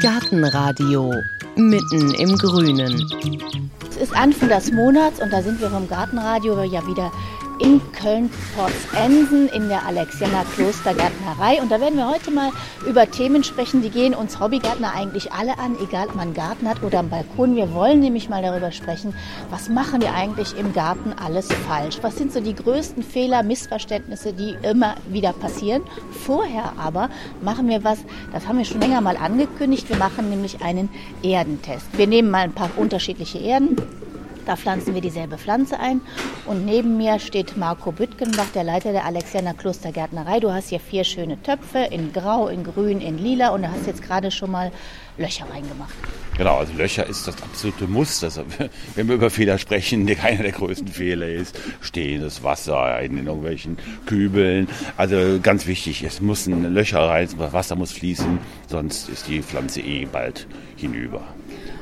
Gartenradio mitten im Grünen. Es ist Anfang des Monats und da sind wir vom Gartenradio ja wieder in Köln-Porzensen in der Alexianer Klostergärtnerei. Und da werden wir heute mal über Themen sprechen, die gehen uns Hobbygärtner eigentlich alle an, egal ob man einen Garten hat oder einen Balkon. Wir wollen nämlich mal darüber sprechen, was machen wir eigentlich im Garten alles falsch? Was sind so die größten Fehler, Missverständnisse, die immer wieder passieren? Vorher aber machen wir was, das haben wir schon länger mal angekündigt. Wir machen nämlich einen Erdentest. Wir nehmen mal ein paar unterschiedliche Erden da pflanzen wir dieselbe Pflanze ein. Und neben mir steht Marco Büttgenbach, der Leiter der Alexianer Klostergärtnerei. Du hast hier vier schöne Töpfe in Grau, in Grün, in Lila und du hast jetzt gerade schon mal Löcher reingemacht. Genau, also Löcher ist das absolute Muss. Das, wenn wir über Fehler sprechen, der keiner der größten Fehler ist, stehendes Wasser in irgendwelchen Kübeln. Also ganz wichtig, es müssen Löcher rein, Wasser muss fließen, sonst ist die Pflanze eh bald hinüber.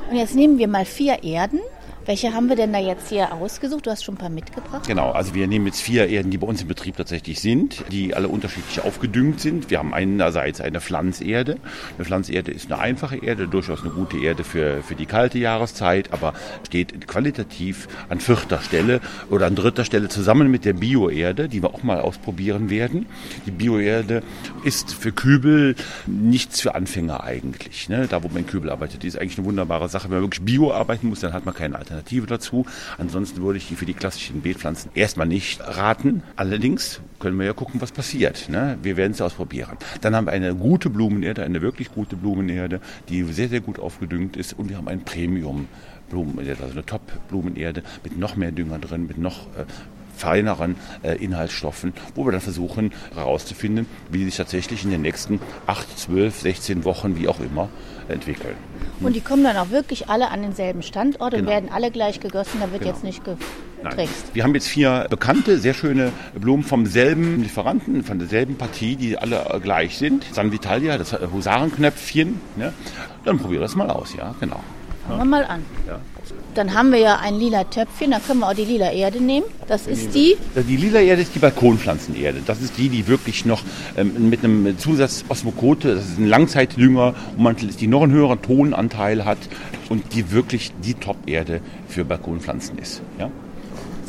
Und jetzt nehmen wir mal vier Erden welche haben wir denn da jetzt hier ausgesucht? Du hast schon ein paar mitgebracht. Genau, also wir nehmen jetzt vier Erden, die bei uns im Betrieb tatsächlich sind, die alle unterschiedlich aufgedüngt sind. Wir haben einerseits eine Pflanzerde. Eine Pflanzerde ist eine einfache Erde, durchaus eine gute Erde für, für die kalte Jahreszeit, aber steht qualitativ an vierter Stelle oder an dritter Stelle zusammen mit der Bioerde, die wir auch mal ausprobieren werden. Die Bioerde ist für Kübel nichts für Anfänger eigentlich. Ne? Da, wo man in Kübel arbeitet, die ist eigentlich eine wunderbare Sache. Wenn man wirklich Bio arbeiten muss, dann hat man keine Alternative. Alternative dazu. Ansonsten würde ich die für die klassischen Beetpflanzen erstmal nicht raten. Allerdings können wir ja gucken, was passiert. Ne? Wir werden es ausprobieren. Dann haben wir eine gute Blumenerde, eine wirklich gute Blumenerde, die sehr, sehr gut aufgedüngt ist. Und wir haben ein Premium Blumenerde, also eine Top-Blumenerde mit noch mehr Dünger drin, mit noch äh, feineren äh, Inhaltsstoffen, wo wir dann versuchen herauszufinden, wie sich tatsächlich in den nächsten 8, 12, 16 Wochen, wie auch immer, entwickeln. Und die kommen dann auch wirklich alle an denselben Standort und genau. werden alle gleich gegossen, da wird genau. jetzt nicht getrickst. Wir haben jetzt vier bekannte, sehr schöne Blumen vom selben Lieferanten, von derselben Partie, die alle gleich sind. San Vitalia, das Husarenknöpfchen. Ne? Dann probieren wir das mal aus, ja, genau. Fangen wir mal an. Ja. Dann haben wir ja ein lila Töpfchen, da können wir auch die lila Erde nehmen. Das ist die? Die lila Erde ist die Balkonpflanzenerde. Das ist die, die wirklich noch ähm, mit einem Zusatz Osmokote, das ist ein Langzeitdünger, die noch einen höheren Tonanteil hat und die wirklich die Top-Erde für Balkonpflanzen ist. Ja?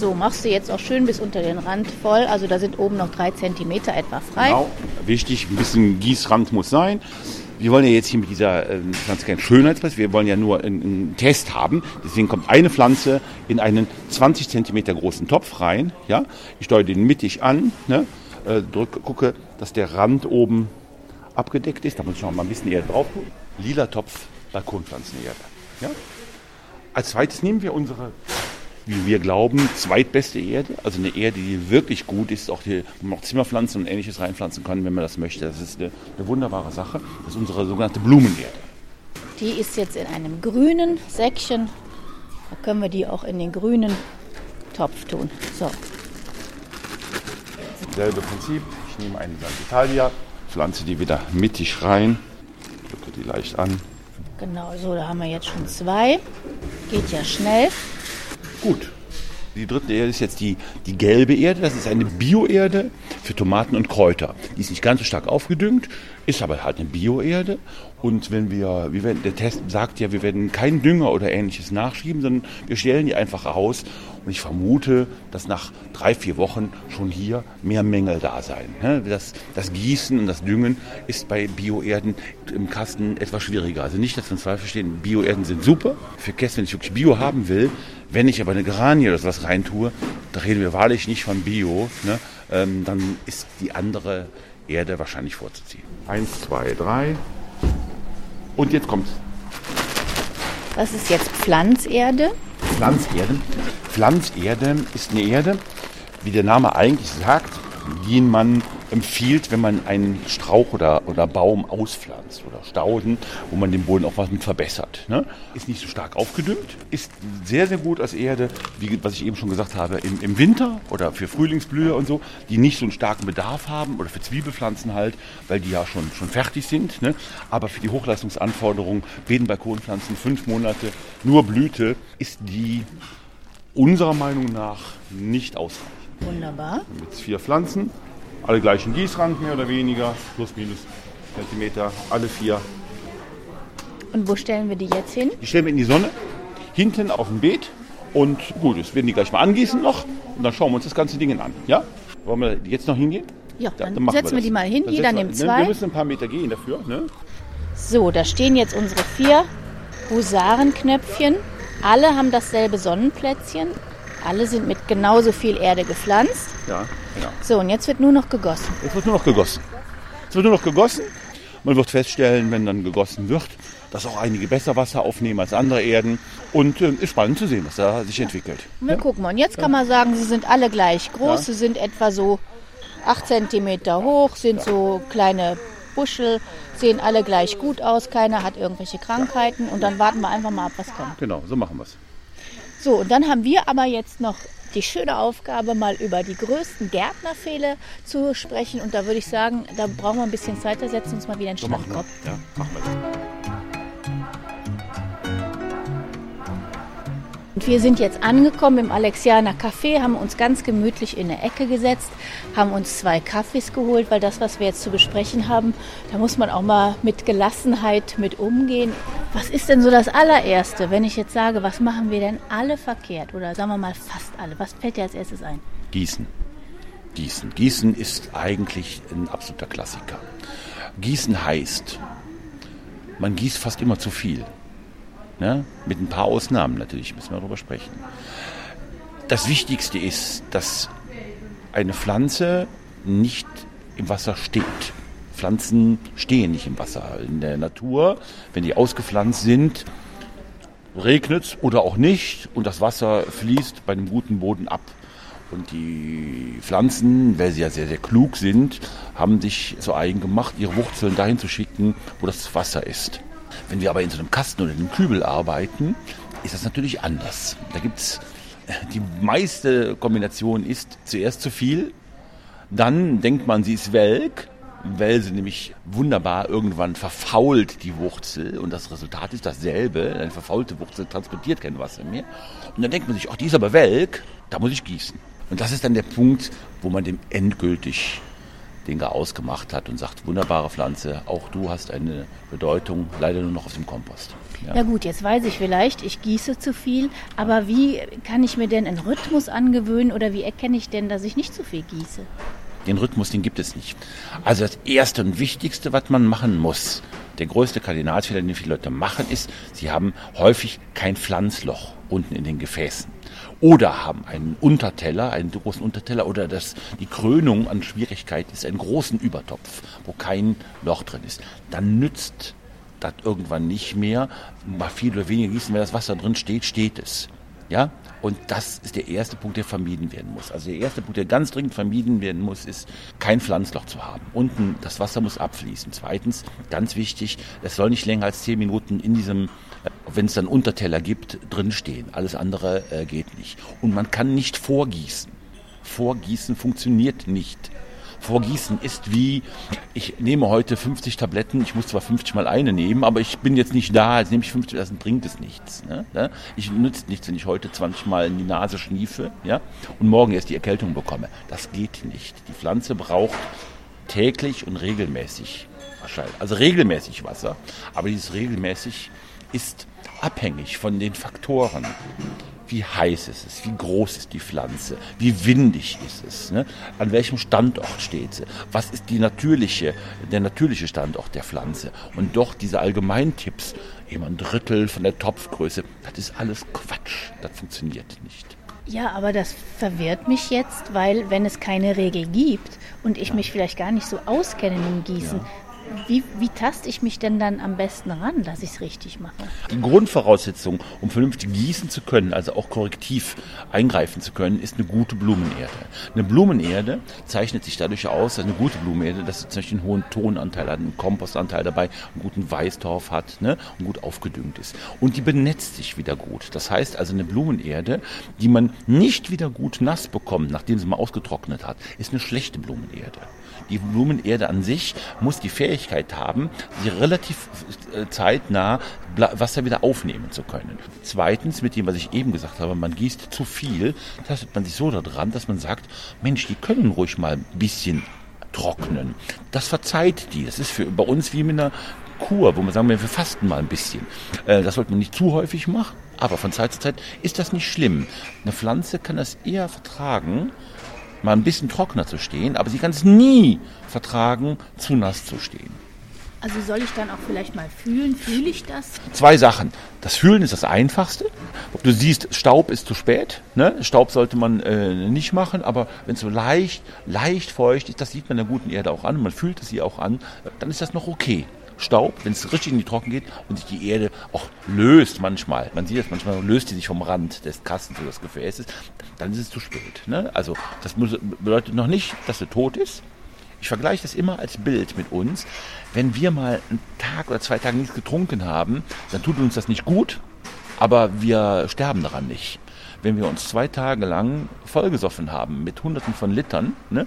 So, machst du jetzt auch schön bis unter den Rand voll. Also da sind oben noch drei Zentimeter etwa frei. Genau, wichtig, ein bisschen Gießrand muss sein wir wollen ja jetzt hier mit dieser äh, Pflanze keinen Schönheitspreis, wir wollen ja nur einen, einen, Test haben. Deswegen kommt eine Pflanze in einen 20 Zentimeter großen Topf rein. Ja? Ich steuere den mittig an, ne? äh, drücke, gucke, dass der Rand oben abgedeckt ist. Da muss ich noch mal ein bisschen Erde drauf tun. Lila Topf, Balkonpflanzenerde. Ja? Als zweites nehmen wir unsere wie wir glauben, zweitbeste Erde. Also eine Erde, die wirklich gut ist, auch die, wo man auch Zimmerpflanzen und ähnliches reinpflanzen kann, wenn man das möchte. Das ist eine, eine wunderbare Sache. Das ist unsere sogenannte Blumenerde. Die ist jetzt in einem grünen Säckchen. Da können wir die auch in den grünen Topf tun. So. Selbe Prinzip. Ich nehme eine Italia, pflanze die wieder mittig rein, drücke die leicht an. Genau, so, da haben wir jetzt schon zwei. Geht ja schnell. Gut. Die dritte Erde ist jetzt die, die gelbe Erde. Das ist eine Bioerde für Tomaten und Kräuter. Die ist nicht ganz so stark aufgedüngt, ist aber halt eine Bioerde. Und wenn wir, wir werden, der Test sagt ja, wir werden keinen Dünger oder ähnliches nachschieben, sondern wir stellen die einfach aus. Und ich vermute, dass nach drei, vier Wochen schon hier mehr Mängel da sein. Das, das Gießen und das Düngen ist bei Bioerden im Kasten etwas schwieriger. Also nicht, dass wir uns falsch verstehen, Bioerden sind super. Für Kästen, wenn ich wirklich Bio haben will, wenn ich aber eine Geranie oder sowas reintue, da reden wir wahrlich nicht von Bio, ne? ähm, dann ist die andere Erde wahrscheinlich vorzuziehen. Eins, zwei, drei. Und jetzt kommt's. Was ist jetzt Pflanzerde? Pflanzerde. Pflanzerde ist eine Erde, wie der Name eigentlich sagt, die man empfiehlt, wenn man einen Strauch oder, oder Baum auspflanzt oder Stauden, wo man den Boden auch was mit verbessert. Ne? Ist nicht so stark aufgedüngt, ist sehr, sehr gut als Erde, wie was ich eben schon gesagt habe, im, im Winter oder für Frühlingsblühe und so, die nicht so einen starken Bedarf haben oder für Zwiebelpflanzen halt, weil die ja schon, schon fertig sind. Ne? Aber für die Hochleistungsanforderungen, Bedenbalkonpflanzen, fünf Monate, nur Blüte, ist die unserer Meinung nach nicht ausreichend. Wunderbar. Mit vier Pflanzen alle gleichen Gießrand mehr oder weniger, plus minus Zentimeter, alle vier. Und wo stellen wir die jetzt hin? Die stellen wir in die Sonne, hinten auf dem Beet. Und gut, das werden die gleich mal angießen noch. Und dann schauen wir uns das ganze Ding an. Ja? Wollen wir jetzt noch hingehen? Ja, Da- dann machen setzen wir das. die mal hin. Dann Jeder wir- nimmt ne, zwei. Wir müssen ein paar Meter gehen dafür. Ne? So, da stehen jetzt unsere vier Husarenknöpfchen. Alle haben dasselbe Sonnenplätzchen. Alle sind mit genauso viel Erde gepflanzt. Ja, genau. So, und jetzt wird nur noch gegossen. Jetzt wird nur noch gegossen. Es wird nur noch gegossen. Man wird feststellen, wenn dann gegossen wird, dass auch einige besser Wasser aufnehmen als andere Erden. Und äh, ist spannend zu sehen, was da sich entwickelt. Und wir gucken mal. Und jetzt kann man sagen, sie sind alle gleich groß. Ja. Sie sind etwa so 8 cm hoch, sind so kleine Buschel, sehen alle gleich gut aus. Keiner hat irgendwelche Krankheiten. Und dann warten wir einfach mal ab, was kommt. Genau, so machen wir es. So, und dann haben wir aber jetzt noch die schöne Aufgabe, mal über die größten Gärtnerfehler zu sprechen. Und da würde ich sagen, da brauchen wir ein bisschen Zeit, da setzen wir uns mal wieder in den So machen wir. Ja, machen wir wir sind jetzt angekommen im Alexianer Café, haben uns ganz gemütlich in eine Ecke gesetzt, haben uns zwei Kaffees geholt, weil das, was wir jetzt zu besprechen haben, da muss man auch mal mit Gelassenheit mit umgehen. Was ist denn so das allererste, wenn ich jetzt sage, was machen wir denn alle verkehrt? Oder sagen wir mal fast alle. Was fällt dir als erstes ein? Gießen. Gießen. Gießen ist eigentlich ein absoluter Klassiker. Gießen heißt, man gießt fast immer zu viel. Ne? Mit ein paar Ausnahmen natürlich, müssen wir darüber sprechen. Das Wichtigste ist, dass eine Pflanze nicht im Wasser steht. Pflanzen stehen nicht im Wasser. In der Natur, wenn die ausgepflanzt sind, regnet es oder auch nicht und das Wasser fließt bei einem guten Boden ab. Und die Pflanzen, weil sie ja sehr, sehr klug sind, haben sich zu eigen gemacht, ihre Wurzeln dahin zu schicken, wo das Wasser ist. Wenn wir aber in so einem Kasten oder in einem Kübel arbeiten, ist das natürlich anders. Da gibt's die meiste Kombination ist zuerst zu viel, dann denkt man, sie ist welk, weil sie nämlich wunderbar irgendwann verfault die Wurzel und das Resultat ist dasselbe. Eine verfaulte Wurzel transportiert kein Wasser mehr. Und dann denkt man sich, ach, die ist aber welk, da muss ich gießen. Und das ist dann der Punkt, wo man dem endgültig den Garaus gemacht hat und sagt, wunderbare Pflanze, auch du hast eine Bedeutung, leider nur noch auf dem Kompost. Ja. Ja gut, jetzt weiß ich vielleicht, ich gieße zu viel, aber wie kann ich mir denn einen Rhythmus angewöhnen oder wie erkenne ich denn, dass ich nicht zu viel gieße? Den Rhythmus, den gibt es nicht. Also das Erste und Wichtigste, was man machen muss, der größte Kardinalsfehler, den viele Leute machen, ist, sie haben häufig kein Pflanzloch unten in den Gefäßen. Oder haben einen Unterteller, einen großen Unterteller, oder das, die Krönung an Schwierigkeit ist einen großen Übertopf, wo kein Loch drin ist. Dann nützt das irgendwann nicht mehr. Mal viel oder weniger gießen, wenn das Wasser drin steht, steht es. Ja? Und das ist der erste Punkt, der vermieden werden muss. Also der erste Punkt, der ganz dringend vermieden werden muss, ist, kein Pflanzloch zu haben. Unten, das Wasser muss abfließen. Zweitens, ganz wichtig, es soll nicht länger als zehn Minuten in diesem, äh, wenn es dann Unterteller gibt, drin stehen. Alles andere äh, geht nicht. Und man kann nicht vorgießen. Vorgießen funktioniert nicht. Vorgießen ist wie, ich nehme heute 50 Tabletten, ich muss zwar 50 mal eine nehmen, aber ich bin jetzt nicht da, jetzt nehme ich 50, das bringt es nichts. Ne? Ne? Ich nützt nichts, wenn ich heute 20 mal in die Nase schniefe ja? und morgen erst die Erkältung bekomme. Das geht nicht. Die Pflanze braucht täglich und regelmäßig also regelmäßig Wasser, aber dieses regelmäßig ist abhängig von den Faktoren wie heiß ist es, wie groß ist die Pflanze, wie windig ist es, ne? an welchem Standort steht sie, was ist die natürliche, der natürliche Standort der Pflanze. Und doch diese Allgemeintipps, eben ein Drittel von der Topfgröße, das ist alles Quatsch, das funktioniert nicht. Ja, aber das verwirrt mich jetzt, weil wenn es keine Regel gibt und ich mich vielleicht gar nicht so auskenne im Gießen, wie, wie taste ich mich denn dann am besten ran, dass ich es richtig mache? Die Grundvoraussetzung, um vernünftig gießen zu können, also auch korrektiv eingreifen zu können, ist eine gute Blumenerde. Eine Blumenerde zeichnet sich dadurch aus, dass eine gute Blumenerde, dass sie zum Beispiel einen hohen Tonanteil hat, einen Kompostanteil dabei, einen guten Weißtorf hat ne, und gut aufgedüngt ist. Und die benetzt sich wieder gut. Das heißt also eine Blumenerde, die man nicht wieder gut nass bekommt, nachdem sie mal ausgetrocknet hat, ist eine schlechte Blumenerde. Die Blumenerde an sich muss die Fähigkeit haben, sie relativ äh, zeitnah Wasser wieder aufnehmen zu können. Zweitens, mit dem, was ich eben gesagt habe, man gießt zu viel, tastet man sich so daran, dass man sagt, Mensch, die können ruhig mal ein bisschen trocknen. Das verzeiht die. Das ist für, bei uns wie mit einer Kur, wo man sagen, wir fasten mal ein bisschen. Äh, das sollte man nicht zu häufig machen, aber von Zeit zu Zeit ist das nicht schlimm. Eine Pflanze kann das eher vertragen, mal ein bisschen trockener zu stehen, aber sie kann es nie vertragen, zu nass zu stehen. Also soll ich dann auch vielleicht mal fühlen? Fühle ich das? Zwei Sachen. Das Fühlen ist das Einfachste. Du siehst, Staub ist zu spät. Ne? Staub sollte man äh, nicht machen, aber wenn es so leicht, leicht feucht ist, das sieht man der guten Erde auch an, man fühlt es ihr auch an, dann ist das noch okay. Staub, wenn es richtig in die Trocken geht und sich die Erde auch löst manchmal, man sieht das manchmal, löst die sich vom Rand des Kastens oder des Gefäßes, dann ist es zu spät. Ne? Also das muss, bedeutet noch nicht, dass sie tot ist. Ich vergleiche das immer als Bild mit uns. Wenn wir mal einen Tag oder zwei Tage nichts getrunken haben, dann tut uns das nicht gut, aber wir sterben daran nicht. Wenn wir uns zwei Tage lang vollgesoffen haben mit Hunderten von Litern, ne,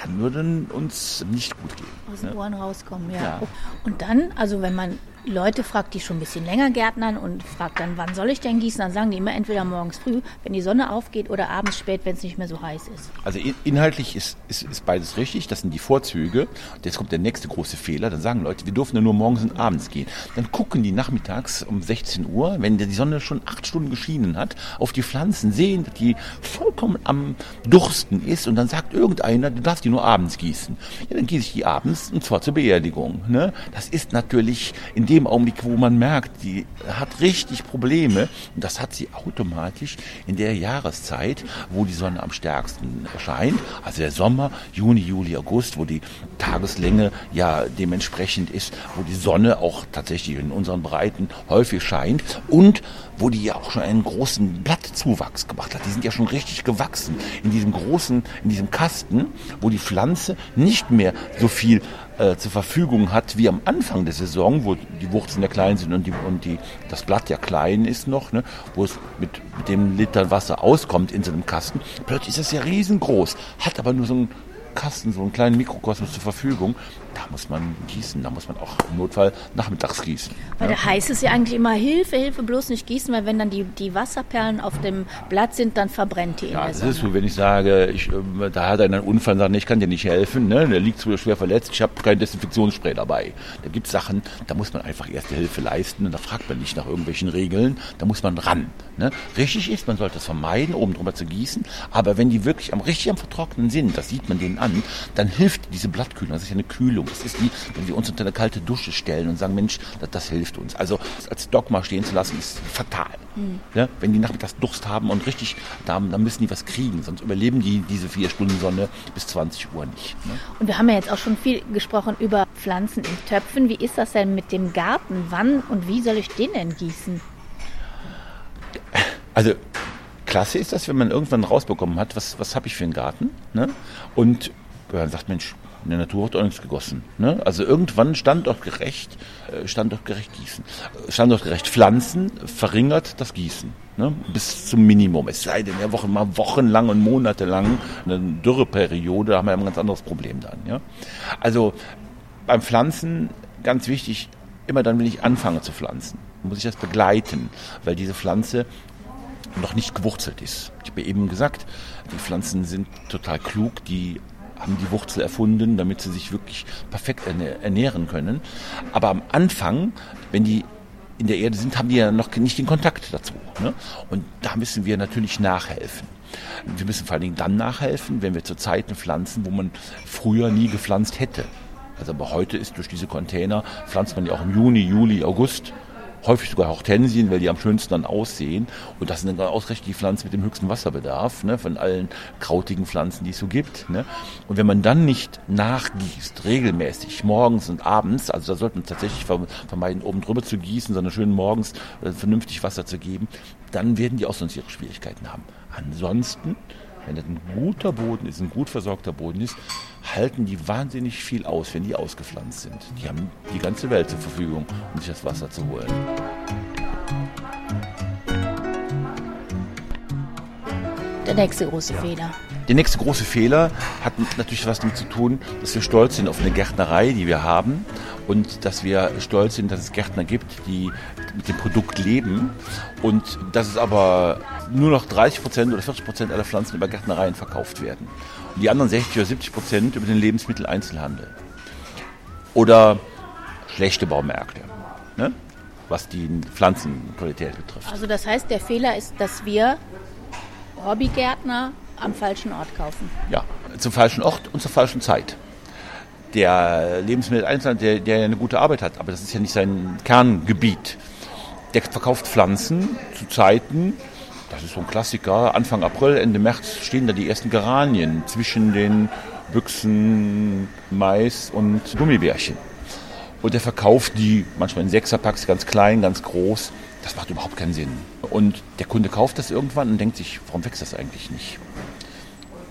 dann würden uns nicht gut gehen. Aus den ne? Ohren rauskommen, ja. ja. Und dann, also wenn man Leute fragt, die schon ein bisschen länger gärtnern und fragt dann, wann soll ich denn gießen, dann sagen die immer entweder morgens früh, wenn die Sonne aufgeht, oder abends spät, wenn es nicht mehr so heiß ist. Also inhaltlich ist, ist, ist beides richtig, das sind die Vorzüge. Jetzt kommt der nächste große Fehler, dann sagen Leute, wir dürfen ja nur morgens und abends gehen. Dann gucken die nachmittags um 16 Uhr, wenn die Sonne schon acht Stunden geschienen hat, auf die Pflanzen, sehen, dass die vollkommen am Dursten ist und dann sagt irgendeiner, du darfst die nur abends gießen. Ja, dann gieße ich die abends und zwar zur Beerdigung. Ne? Das ist natürlich in dem Augenblick, wo man merkt, die hat richtig Probleme, und das hat sie automatisch in der Jahreszeit, wo die Sonne am stärksten erscheint, also der Sommer, Juni, Juli, August, wo die Tageslänge ja dementsprechend ist, wo die Sonne auch tatsächlich in unseren Breiten häufig scheint. Und wo die ja auch schon einen großen Blattzuwachs gemacht hat. Die sind ja schon richtig gewachsen in diesem großen, in diesem Kasten, wo die Pflanze nicht mehr so viel äh, zur Verfügung hat wie am Anfang der Saison, wo die Wurzeln ja klein sind und, die, und die, das Blatt ja klein ist noch, ne, wo es mit, mit dem Liter Wasser auskommt in so einem Kasten. Plötzlich ist das ja riesengroß, hat aber nur so einen Kasten, so einen kleinen Mikrokosmos zur Verfügung da muss man gießen, da muss man auch im Notfall nachmittags gießen. Weil ja. da heißt es ja eigentlich immer Hilfe, Hilfe, bloß nicht gießen, weil wenn dann die, die Wasserperlen auf dem Blatt sind, dann verbrennt die in ja, der das Sonne. ist so, wenn ich sage, ich, äh, da hat einer einen Unfall und sagt, ich kann dir nicht helfen, ne? der liegt zu schwer verletzt, ich habe kein Desinfektionsspray dabei. Da gibt es Sachen, da muss man einfach erste Hilfe leisten und da fragt man nicht nach irgendwelchen Regeln, da muss man ran. Ne? Richtig ist, man sollte es vermeiden, oben drüber zu gießen, aber wenn die wirklich am richtig am Vertrocknen sind, das sieht man denen an, dann hilft diese Blattkühlung, das ist ja eine Kühlung, das ist wie, wenn wir uns unter eine kalte Dusche stellen und sagen, Mensch, das, das hilft uns. Also als Dogma stehen zu lassen, ist fatal. Mhm. Ja, wenn die nachmittags Durst haben und richtig, dann, dann müssen die was kriegen, sonst überleben die diese vier Stunden Sonne bis 20 Uhr nicht. Ne? Und wir haben ja jetzt auch schon viel gesprochen über Pflanzen in Töpfen. Wie ist das denn mit dem Garten? Wann und wie soll ich den denn gießen? Also klasse ist das, wenn man irgendwann rausbekommen hat, was, was habe ich für einen Garten. Ne? Und man sagt, Mensch, in der Natur wird auch nichts gegossen. Ne? Also irgendwann standortgerecht, äh, standortgerecht gießen. Standortgerecht pflanzen verringert das Gießen. Ne? Bis zum Minimum. Es sei denn, ja, Wochen, mal wochenlang und monatelang eine Dürreperiode, da haben wir ein ganz anderes Problem dann. Ja? Also beim Pflanzen ganz wichtig, immer dann, wenn ich anfange zu pflanzen, muss ich das begleiten, weil diese Pflanze noch nicht gewurzelt ist. Ich habe eben gesagt, die Pflanzen sind total klug, die haben die Wurzel erfunden, damit sie sich wirklich perfekt ernähren können. Aber am Anfang, wenn die in der Erde sind, haben die ja noch nicht den Kontakt dazu. Ne? Und da müssen wir natürlich nachhelfen. Wir müssen vor allen Dingen dann nachhelfen, wenn wir zu Zeiten pflanzen, wo man früher nie gepflanzt hätte. Also aber heute ist durch diese Container, pflanzt man ja auch im Juni, Juli, August häufig sogar Hortensien, weil die am schönsten dann aussehen. Und das sind dann ausgerechnet die Pflanzen mit dem höchsten Wasserbedarf ne, von allen krautigen Pflanzen, die es so gibt. Ne. Und wenn man dann nicht nachgießt, regelmäßig, morgens und abends, also da sollte man tatsächlich vermeiden, oben drüber zu gießen, sondern schön morgens äh, vernünftig Wasser zu geben, dann werden die auch sonst ihre Schwierigkeiten haben. Ansonsten wenn das ein guter Boden ist, ein gut versorgter Boden ist, halten die wahnsinnig viel aus, wenn die ausgepflanzt sind. Die haben die ganze Welt zur Verfügung, um sich das Wasser zu holen. Der nächste große ja. Fehler. Der nächste große Fehler hat natürlich was damit zu tun, dass wir stolz sind auf eine Gärtnerei, die wir haben und dass wir stolz sind, dass es Gärtner gibt, die mit dem Produkt leben und dass es aber nur noch 30 Prozent oder 40 Prozent aller Pflanzen über Gärtnereien verkauft werden. Und die anderen 60 oder 70 Prozent über den Lebensmitteleinzelhandel. Oder schlechte Baumärkte, ne? was die Pflanzenqualität betrifft. Also das heißt, der Fehler ist, dass wir Hobbygärtner am falschen Ort kaufen. Ja, zum falschen Ort und zur falschen Zeit. Der Lebensmitteleinzelhandel, der, der eine gute Arbeit hat, aber das ist ja nicht sein Kerngebiet. Der verkauft Pflanzen zu Zeiten, das ist so ein Klassiker, Anfang April, Ende März stehen da die ersten Geranien zwischen den Büchsen, Mais und Gummibärchen. Und der verkauft die manchmal in Sechserpacks, ganz klein, ganz groß. Das macht überhaupt keinen Sinn. Und der Kunde kauft das irgendwann und denkt sich, warum wächst das eigentlich nicht?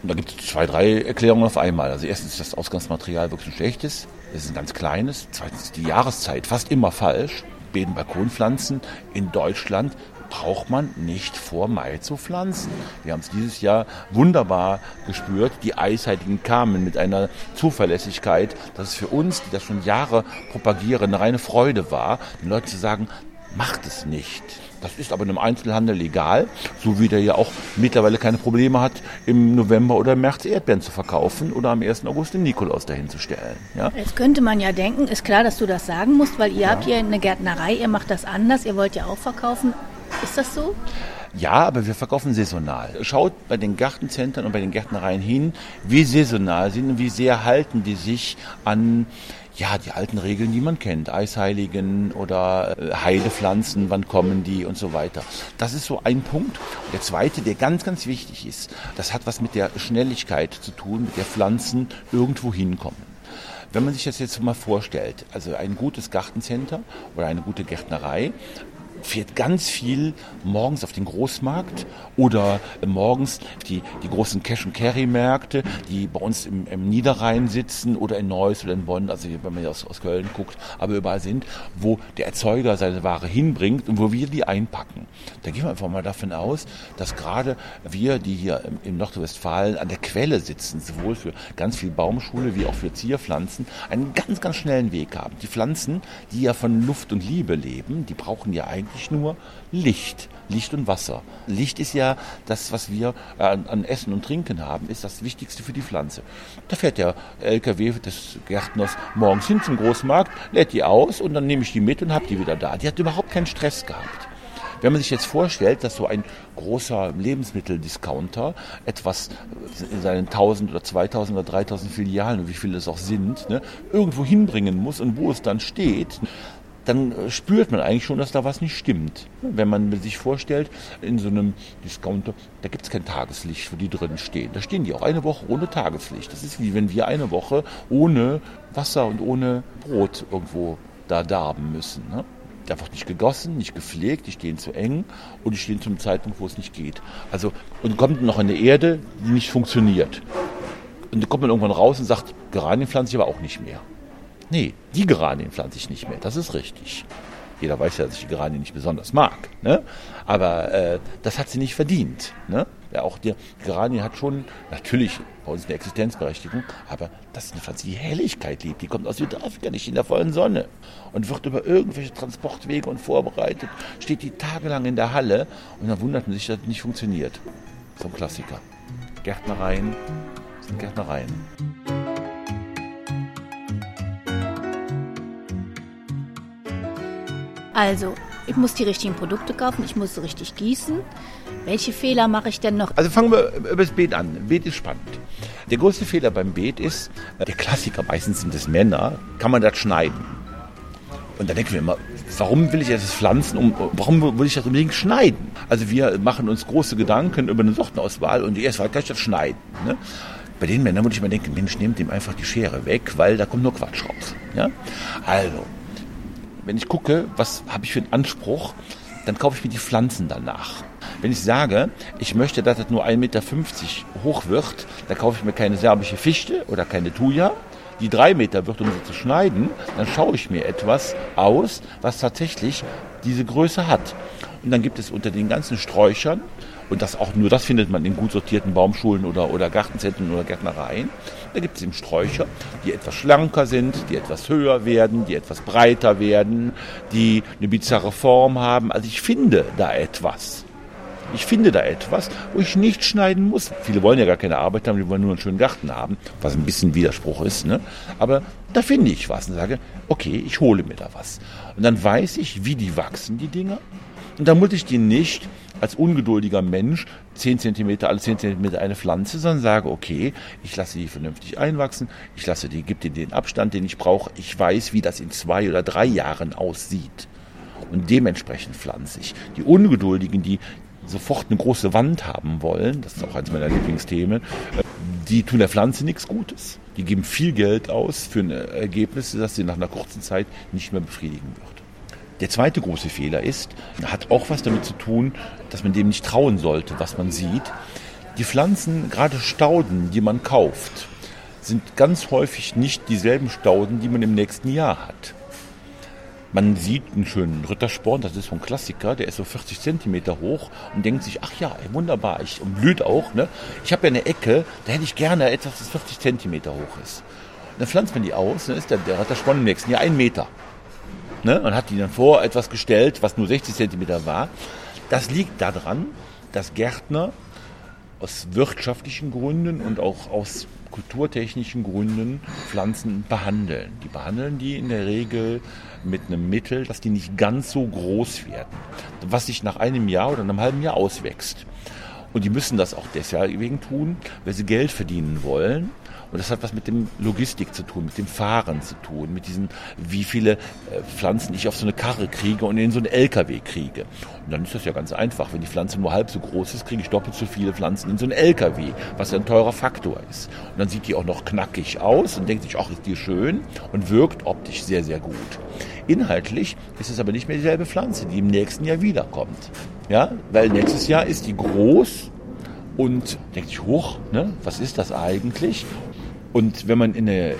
Und da gibt es zwei, drei Erklärungen auf einmal. Also erstens ist das Ausgangsmaterial wirklich ein schlechtes. Es ist ein ganz kleines. Zweitens die Jahreszeit fast immer falsch. Beeten Balkonpflanzen in Deutschland braucht man nicht vor Mai zu pflanzen. Wir haben es dieses Jahr wunderbar gespürt. Die Eisheiligen kamen mit einer Zuverlässigkeit, dass es für uns, die das schon Jahre propagieren, eine reine Freude war, den Leuten zu sagen, macht es nicht. Das ist aber in einem Einzelhandel legal, so wie der ja auch mittlerweile keine Probleme hat, im November oder im März Erdbeeren zu verkaufen oder am 1. August den Nikolaus dahin zu stellen. Ja? Jetzt könnte man ja denken, ist klar, dass du das sagen musst, weil ihr ja. habt hier eine Gärtnerei, ihr macht das anders, ihr wollt ja auch verkaufen. Ist das so? Ja, aber wir verkaufen saisonal. Schaut bei den Gartenzentren und bei den Gärtnereien hin, wie saisonal sind und wie sehr halten die sich an ja, die alten Regeln, die man kennt, Eisheiligen oder äh, Heidepflanzen, wann kommen die und so weiter. Das ist so ein Punkt. Und der zweite, der ganz, ganz wichtig ist, das hat was mit der Schnelligkeit zu tun, mit der Pflanzen irgendwo hinkommen. Wenn man sich das jetzt mal vorstellt, also ein gutes Gartencenter oder eine gute Gärtnerei fährt ganz viel morgens auf den Großmarkt oder morgens die, die großen Cash-and-Carry-Märkte, die bei uns im, im, Niederrhein sitzen oder in Neuss oder in Bonn, also wenn man aus, aus Köln guckt, aber überall sind, wo der Erzeuger seine Ware hinbringt und wo wir die einpacken. Da gehen wir einfach mal davon aus, dass gerade wir, die hier im Nordrhein-Westfalen an der Quelle sitzen, sowohl für ganz viel Baumschule wie auch für Zierpflanzen, einen ganz, ganz schnellen Weg haben. Die Pflanzen, die ja von Luft und Liebe leben, die brauchen ja eigentlich eigentlich nur Licht. Licht und Wasser. Licht ist ja das, was wir äh, an Essen und Trinken haben, ist das Wichtigste für die Pflanze. Da fährt der LKW des Gärtners morgens hin zum Großmarkt, lädt die aus und dann nehme ich die mit und habe die wieder da. Die hat überhaupt keinen Stress gehabt. Wenn man sich jetzt vorstellt, dass so ein großer Lebensmitteldiscounter etwas in seinen 1000 oder 2000 oder 3000 Filialen, wie viele es auch sind, ne, irgendwo hinbringen muss und wo es dann steht, dann äh, spürt man eigentlich schon, dass da was nicht stimmt. Wenn man sich vorstellt, in so einem Discounter, da gibt es kein Tageslicht, wo die drin stehen. Da stehen die auch eine Woche ohne Tageslicht. Das ist wie wenn wir eine Woche ohne Wasser und ohne Brot irgendwo da darben müssen. Ne? einfach nicht gegossen, nicht gepflegt, die stehen zu eng und die stehen zum Zeitpunkt, wo es nicht geht. Also, und kommt noch eine Erde, die nicht funktioniert. Und dann kommt man irgendwann raus und sagt, Geranien pflanze ich aber auch nicht mehr. Nee, die Geranien pflanze ich nicht mehr, das ist richtig. Jeder weiß ja, dass ich die Geranien nicht besonders mag. Ne? Aber äh, das hat sie nicht verdient. Ne? Ja, auch die Geranie hat schon natürlich bei uns eine Existenzberechtigung, aber das ist eine Pflanze, die Helligkeit liebt. Die kommt aus Südafrika, nicht in der vollen Sonne und wird über irgendwelche Transportwege und vorbereitet, steht die tagelang in der Halle und dann wundert man sich, dass das nicht funktioniert. So ein Klassiker. Gärtnereien sind Gärtnereien. Also, ich muss die richtigen Produkte kaufen, ich muss richtig gießen. Welche Fehler mache ich denn noch? Also fangen wir über das Beet an. Beet ist spannend. Der größte Fehler beim Beet ist, der Klassiker, meistens sind es Männer, kann man das schneiden. Und da denken wir immer, warum will ich etwas pflanzen, um, warum will ich das unbedingt schneiden? Also wir machen uns große Gedanken über eine Sortenauswahl und Wahl kann ich das schneiden. Ne? Bei den Männern würde ich mal denken, Mensch, nehmt ihm einfach die Schere weg, weil da kommt nur Quatsch raus. Ja? Also, wenn ich gucke, was habe ich für einen Anspruch, dann kaufe ich mir die Pflanzen danach. Wenn ich sage, ich möchte, dass das nur 1,50 Meter hoch wird, dann kaufe ich mir keine serbische Fichte oder keine Thuja, die drei Meter wird, um sie zu schneiden, dann schaue ich mir etwas aus, was tatsächlich diese Größe hat. Und dann gibt es unter den ganzen Sträuchern Und das auch nur das findet man in gut sortierten Baumschulen oder, oder Gartenzentren oder Gärtnereien. Da gibt es eben Sträucher, die etwas schlanker sind, die etwas höher werden, die etwas breiter werden, die eine bizarre Form haben. Also ich finde da etwas. Ich finde da etwas, wo ich nicht schneiden muss. Viele wollen ja gar keine Arbeit haben, die wollen nur einen schönen Garten haben, was ein bisschen Widerspruch ist. Ne? Aber da finde ich was und sage, okay, ich hole mir da was. Und dann weiß ich, wie die wachsen, die Dinger. Und dann muss ich die nicht als ungeduldiger Mensch 10 cm, alle 10 cm eine Pflanze, sondern sage, okay, ich lasse die vernünftig einwachsen, ich lasse die, gebe den Abstand, den ich brauche, ich weiß, wie das in zwei oder drei Jahren aussieht. Und dementsprechend pflanze ich. Die Ungeduldigen, die sofort eine große Wand haben wollen, das ist auch eines meiner Lieblingsthemen, die tun der Pflanze nichts Gutes. Die geben viel Geld aus für ein Ergebnis, das sie nach einer kurzen Zeit nicht mehr befriedigen wird. Der zweite große Fehler ist, hat auch was damit zu tun, dass man dem nicht trauen sollte, was man sieht. Die Pflanzen, gerade Stauden, die man kauft, sind ganz häufig nicht dieselben Stauden, die man im nächsten Jahr hat. Man sieht einen schönen Rittersporn, das ist so ein Klassiker, der ist so 40 Zentimeter hoch und denkt sich, ach ja, wunderbar, ich, und blüht auch. Ne? Ich habe ja eine Ecke, da hätte ich gerne etwas, das 40 Zentimeter hoch ist. Und dann pflanzt man die aus, dann ist der, der Rittersporn im nächsten Jahr ein Meter ne, und hat die dann vor etwas gestellt, was nur 60 Zentimeter war. Das liegt daran, dass Gärtner aus wirtschaftlichen Gründen und auch aus kulturtechnischen Gründen Pflanzen behandeln. Die behandeln die in der Regel mit einem Mittel, dass die nicht ganz so groß werden, was sich nach einem Jahr oder einem halben Jahr auswächst. Und die müssen das auch deswegen tun, weil sie Geld verdienen wollen und das hat was mit dem Logistik zu tun, mit dem Fahren zu tun, mit diesen, wie viele äh, Pflanzen ich auf so eine Karre kriege und in so einen LKW kriege. Und dann ist das ja ganz einfach. Wenn die Pflanze nur halb so groß ist, kriege ich doppelt so viele Pflanzen in so einen LKW, was ja ein teurer Faktor ist. Und dann sieht die auch noch knackig aus und denkt sich, ach, ist die schön und wirkt optisch sehr, sehr gut. Inhaltlich ist es aber nicht mehr dieselbe Pflanze, die im nächsten Jahr wiederkommt. Ja, weil nächstes Jahr ist die groß und denkt sich, hoch, ne, was ist das eigentlich? Und wenn man in eine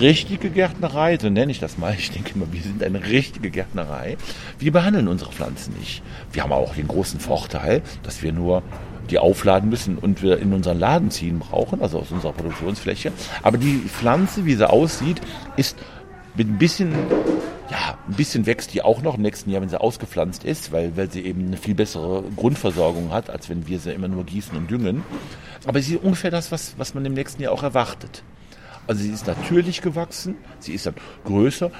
richtige Gärtnerei, so nenne ich das mal, ich denke immer, wir sind eine richtige Gärtnerei, wir behandeln unsere Pflanzen nicht. Wir haben auch den großen Vorteil, dass wir nur die aufladen müssen und wir in unseren Laden ziehen brauchen, also aus unserer Produktionsfläche. Aber die Pflanze, wie sie aussieht, ist mit ein bisschen, ja, ein bisschen wächst die auch noch im nächsten Jahr, wenn sie ausgepflanzt ist, weil, weil sie eben eine viel bessere Grundversorgung hat, als wenn wir sie immer nur gießen und düngen. Aber sie ist ungefähr das, was, was man im nächsten Jahr auch erwartet. Also sie ist natürlich gewachsen, sie ist dann größer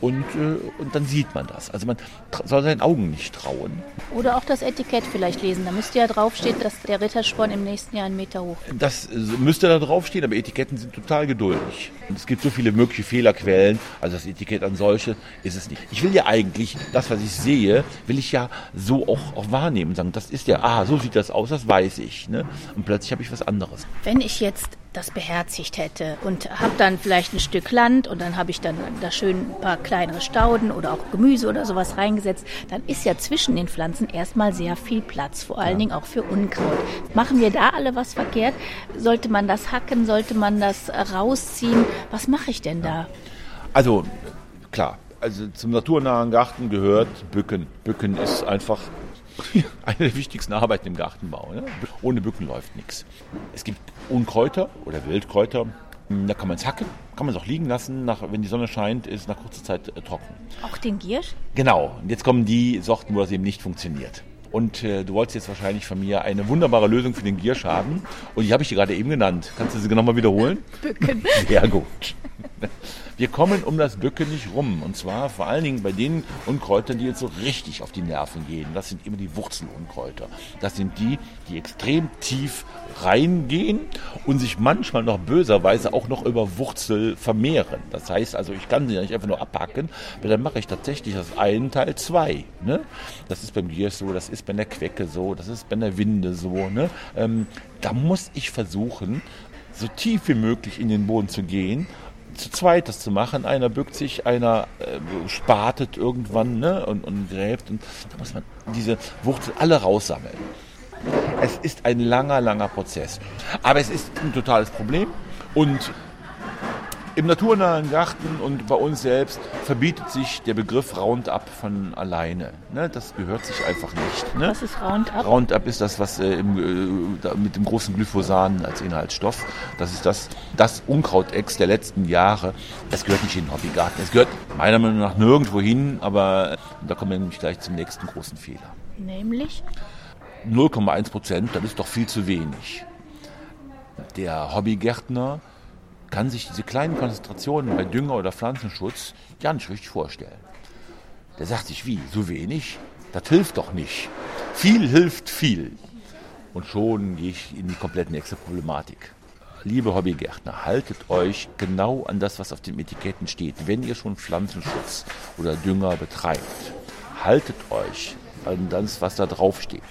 und, äh, und dann sieht man das. Also man soll seinen Augen nicht trauen. Oder auch das Etikett vielleicht lesen. Da müsste ja draufstehen, dass der Rittersporn im nächsten Jahr einen Meter hoch ist. Das äh, müsste da draufstehen, aber Etiketten sind total geduldig. Und es gibt so viele mögliche Fehlerquellen. Also das Etikett an solche ist es nicht. Ich will ja eigentlich, das, was ich sehe, will ich ja so auch, auch wahrnehmen. Sagen, das ist ja, ah, so sieht das aus, das weiß ich. Ne? Und plötzlich habe ich was anderes. Wenn ich jetzt das beherzigt hätte und habe dann vielleicht ein Stück Land und dann habe ich dann da schön ein paar kleinere Stauden oder auch Gemüse oder sowas reingesetzt, dann ist ja zwischen den Pflanzen erstmal sehr viel Platz, vor allen ja. Dingen auch für Unkraut. Machen wir da alle was verkehrt? Sollte man das hacken? Sollte man das rausziehen? Was mache ich denn da? Also klar, also zum naturnahen Garten gehört Bücken. Bücken ist einfach eine der wichtigsten Arbeiten im Gartenbau. Ne? Ohne Bücken läuft nichts. Es gibt Unkräuter oder Wildkräuter, da kann man es hacken, kann man es auch liegen lassen, nach, wenn die Sonne scheint, ist nach kurzer Zeit äh, trocken. Auch den Giersch? Genau, und jetzt kommen die Sorten, wo das eben nicht funktioniert. Und äh, du wolltest jetzt wahrscheinlich von mir eine wunderbare Lösung für den Giersch haben. Und die habe ich dir gerade eben genannt. Kannst du sie nochmal wiederholen? Bücken. Sehr gut. Wir kommen um das Böcke nicht rum. Und zwar vor allen Dingen bei den Unkräutern, die jetzt so richtig auf die Nerven gehen. Das sind immer die Wurzelunkräuter. Das sind die, die extrem tief reingehen und sich manchmal noch böserweise auch noch über Wurzel vermehren. Das heißt also, ich kann sie ja nicht einfach nur abhacken, weil dann mache ich tatsächlich das einen Teil zwei. Ne? Das ist beim Giers so, das ist bei der Quecke so, das ist bei der Winde so. Ne? Ähm, da muss ich versuchen, so tief wie möglich in den Boden zu gehen zu zweit das zu machen. Einer bückt sich, einer äh, spatet irgendwann ne, und, und gräbt. Und da muss man diese Wurzel alle raussammeln. Es ist ein langer, langer Prozess. Aber es ist ein totales Problem. Und Im naturnahen Garten und bei uns selbst verbietet sich der Begriff Roundup von alleine. Ne? Das gehört sich einfach nicht. Ne? Was ist Roundup? Roundup ist das, was äh, im, äh, mit dem großen Glyphosan als Inhaltsstoff. Das ist das, das Unkrautex der letzten Jahre. Das gehört nicht in den Hobbygarten. Es gehört meiner Meinung nach nirgendwo hin, aber da kommen wir nämlich gleich zum nächsten großen Fehler. Nämlich? 0,1 Prozent, das ist doch viel zu wenig. Der Hobbygärtner kann sich diese kleinen Konzentrationen bei Dünger oder Pflanzenschutz nicht richtig vorstellen. Der sagt sich, wie, so wenig? Das hilft doch nicht. Viel hilft viel. Und schon gehe ich in die komplett nächste Problematik. Liebe Hobbygärtner, haltet euch genau an das, was auf den Etiketten steht. Wenn ihr schon Pflanzenschutz oder Dünger betreibt, haltet euch an das, was da drauf steht.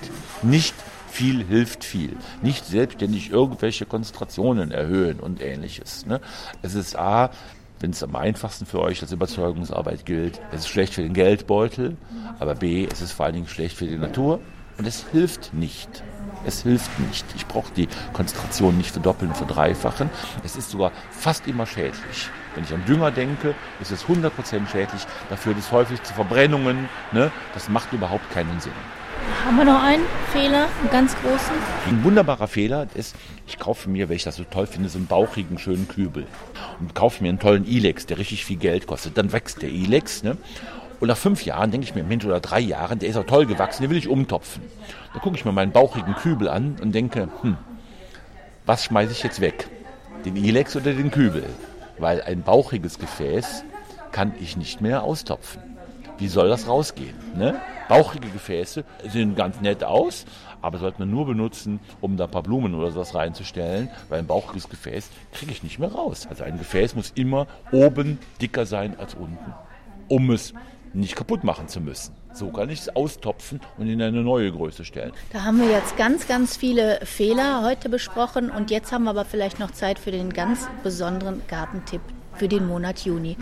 Nicht viel hilft viel. Nicht selbstständig irgendwelche Konzentrationen erhöhen und ähnliches. Ne? Es ist A, wenn es am einfachsten für euch als Überzeugungsarbeit gilt, es ist schlecht für den Geldbeutel, aber B, es ist vor allen Dingen schlecht für die Natur und es hilft nicht. Es hilft nicht. Ich brauche die Konzentration nicht verdoppeln, verdreifachen. Es ist sogar fast immer schädlich. Wenn ich an Dünger denke, ist es 100% schädlich. Dafür ist es häufig zu Verbrennungen. Ne? Das macht überhaupt keinen Sinn. Haben wir noch einen Fehler, einen ganz großen? Ein wunderbarer Fehler ist, ich kaufe mir, weil ich das so toll finde, so einen bauchigen, schönen Kübel. Und kaufe mir einen tollen Ilex, der richtig viel Geld kostet. Dann wächst der Ilex. Ne? Und nach fünf Jahren denke ich mir, Mensch, oder drei Jahren, der ist auch toll gewachsen, den will ich umtopfen. Da gucke ich mir meinen bauchigen Kübel an und denke, hm, was schmeiße ich jetzt weg? Den Ilex oder den Kübel? Weil ein bauchiges Gefäß kann ich nicht mehr austopfen. Wie soll das rausgehen? Ne? Bauchige Gefäße sehen ganz nett aus, aber sollte man nur benutzen, um da ein paar Blumen oder sowas reinzustellen, weil ein bauchiges Gefäß kriege ich nicht mehr raus. Also ein Gefäß muss immer oben dicker sein als unten, um es nicht kaputt machen zu müssen. So kann ich es austopfen und in eine neue Größe stellen. Da haben wir jetzt ganz, ganz viele Fehler heute besprochen und jetzt haben wir aber vielleicht noch Zeit für den ganz besonderen Gartentipp für den Monat Juni.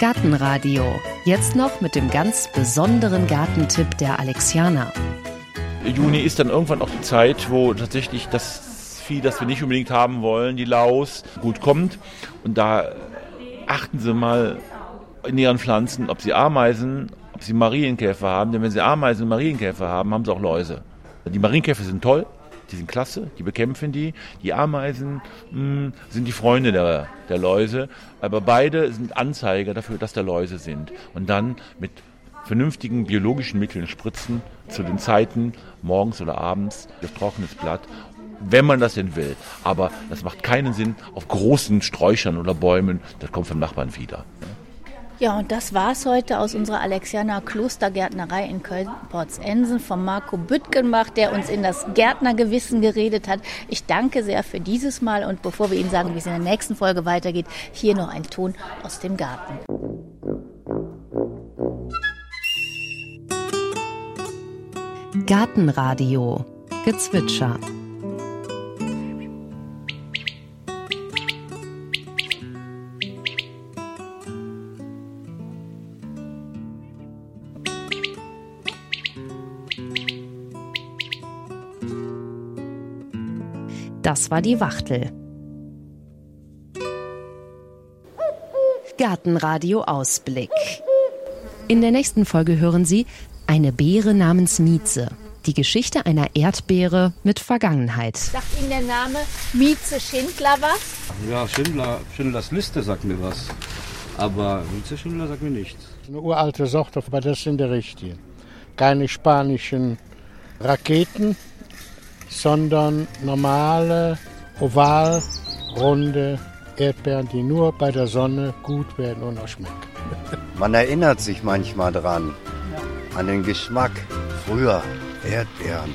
Gartenradio. Jetzt noch mit dem ganz besonderen Gartentipp der Alexianer. Juni ist dann irgendwann auch die Zeit, wo tatsächlich das Vieh, das wir nicht unbedingt haben wollen, die Laus, gut kommt. Und da achten Sie mal in Ihren Pflanzen, ob Sie Ameisen, ob Sie Marienkäfer haben. Denn wenn Sie Ameisen und Marienkäfer haben, haben Sie auch Läuse. Die Marienkäfer sind toll, die sind klasse, die bekämpfen die. Die Ameisen mh, sind die Freunde der, der Läuse, aber beide sind Anzeiger dafür, dass da Läuse sind. Und dann mit vernünftigen biologischen Mitteln spritzen zu den Zeiten, morgens oder abends, auf trockenes Blatt wenn man das denn will. Aber das macht keinen Sinn auf großen Sträuchern oder Bäumen. Das kommt vom Nachbarn wieder. Ja, und das war's heute aus unserer Alexianer Klostergärtnerei in Köln-Porzensen von Marco Büttgenbach, der uns in das Gärtnergewissen geredet hat. Ich danke sehr für dieses Mal und bevor wir Ihnen sagen, wie es in der nächsten Folge weitergeht, hier noch ein Ton aus dem Garten. Gartenradio Gezwitscher Das war die Wachtel. Gartenradio Ausblick. In der nächsten Folge hören Sie eine Beere namens Mieze. Die Geschichte einer Erdbeere mit Vergangenheit. Sagt Ihnen der Name Mieze Schindler was? Ja, Schindler, Schindlers Liste sagt mir was. Aber Mieze Schindler sagt mir nichts. Eine uralte Sorte, aber das sind die richtigen. Keine spanischen Raketen, sondern normale, oval, runde Erdbeeren, die nur bei der Sonne gut werden und auch schmecken. Man erinnert sich manchmal dran, an den Geschmack früher Erdbeeren.